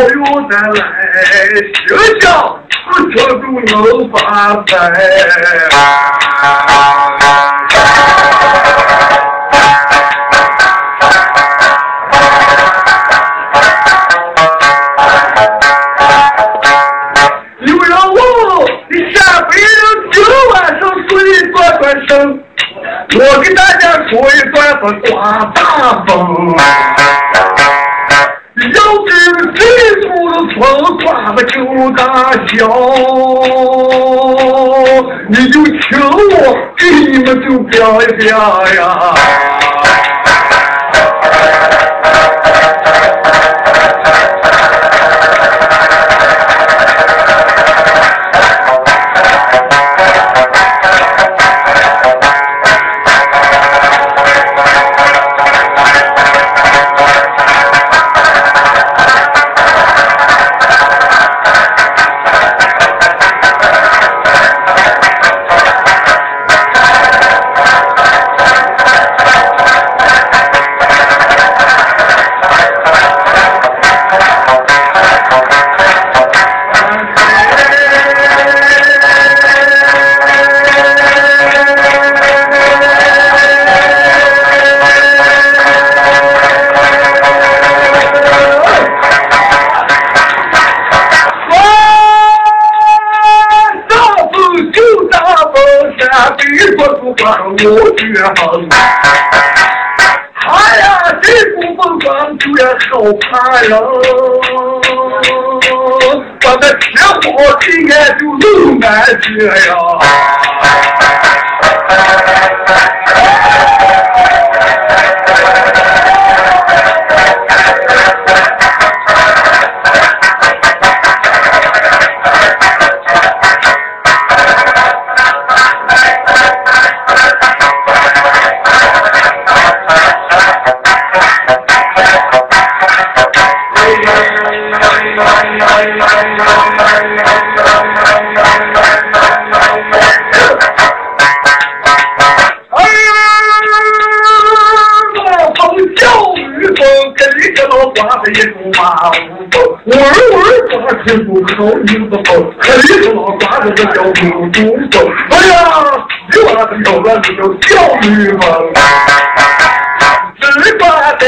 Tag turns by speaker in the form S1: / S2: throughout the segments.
S1: 友再来，休想这都能发财。我给大家说一段子刮大风，风刮的就大小，你就请我给你们就表一表呀。我绝好，他呀，这不风光绝好怕人，把那铁火今天就露满街呀。不口音不好，可里头老挂着个叫公主风。哎呀，你娃子要了这叫小女风。只挂在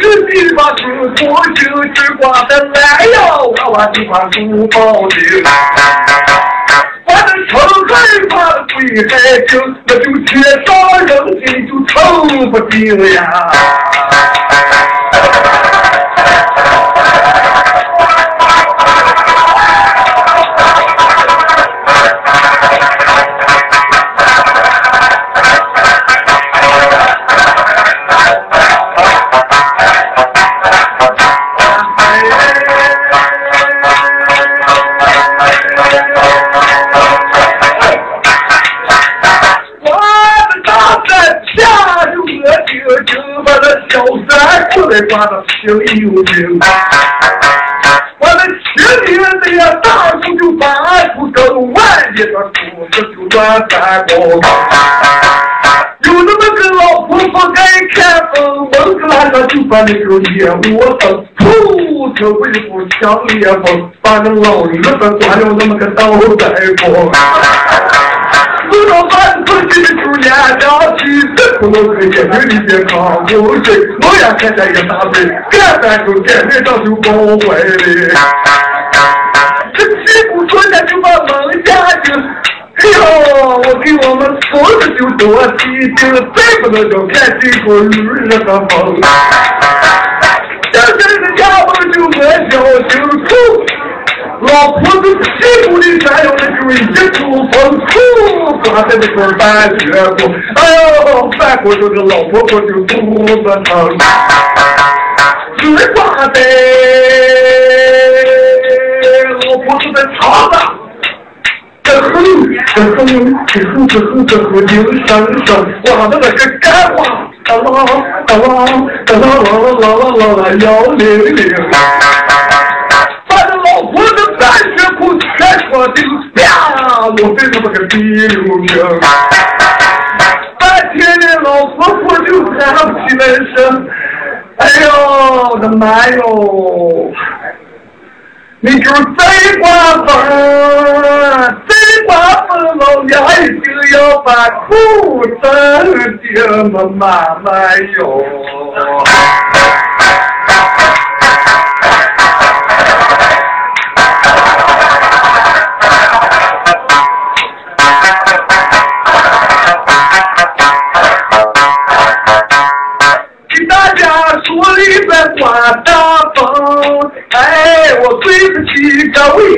S1: 日地把书过就只挂在蓝呀，娃娃就把书包里。把这城海把鬼海听，那就天上人间就成不定呀。挂到心里有劲，我的亲爹的呀，大叔就把出更万一的裤子就转三包。有那么个老婆婆爱看风，蒙个拉上就把那个烟雾灯，噗，这威风强烈风，把那老日子刮了那么个倒带风。我到饭村去的猪年两起，不能喝酒，你别扛口水。我也看见一大堆，干饭就干面上就搞坏了。这屁股坐下就把门下去。哎呦，我给我们孙子就多提醒，再不能叫看这个日的风。现在的家伙就我小心处。老婆子屁股里沾了的就是一股风，噗，刮在那块半血过。哎呦，翻过这个老婆婆就肚子疼。只挂在老婆子的肠子，这哼，这哼，这哼，这哼，这哼，精神声，刮的那个干花，哒啦哒啦哒啦啦啦啦啦啦，幺零零。全穿腚，啪，落在那么个第六名。半天的老婆婆就喊起来声：“哎呦，我的妈哟！你就再刮风，再刮风，老娘一定要把裤子爹么妈妈哟！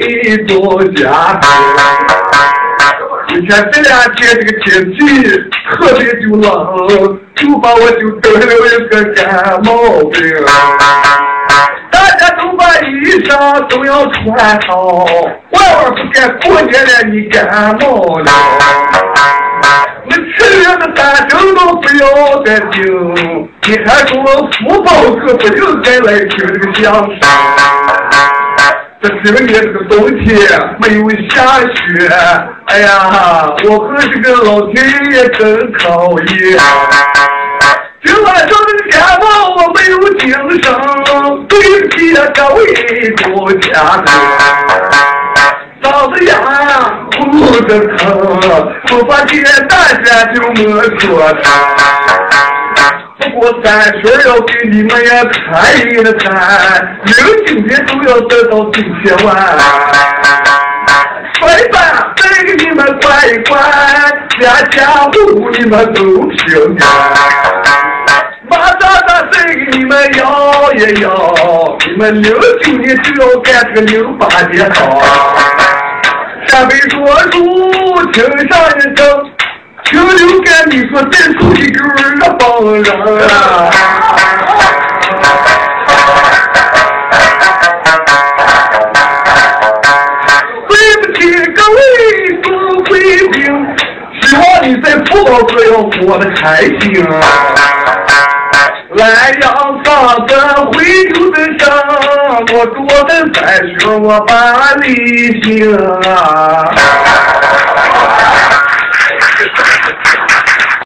S1: 各位作家。你看这两天这个天气特别就冷，就把我就得了一个感冒病。大家都把衣裳都要穿好，万万不敢过年了你感冒了。那吃月的三针都不要再听，你还说福报可不应该来听这个相声。这今年这个冬天没有下雪，哎呀，我和这个老天爷真讨厌。今晚上这个感冒我没有精神，对不起各位国家人。嗓子哑，肚子疼，我把今天大家就没说。不过三十要给你们也看一看，人今天都要得到几千万。快吧，再给你们管一管，家家户户你们都平安。马上上再给你们摇一摇，你们零九年就要干这个零八年好。下辈说书听上一声，听刘干你说再出一个二帮人啊！对不起各位各贵宾，希望你在福宝阁要过得开心啊！来阳上的回头的上，我祝我的三兄我把理行啊！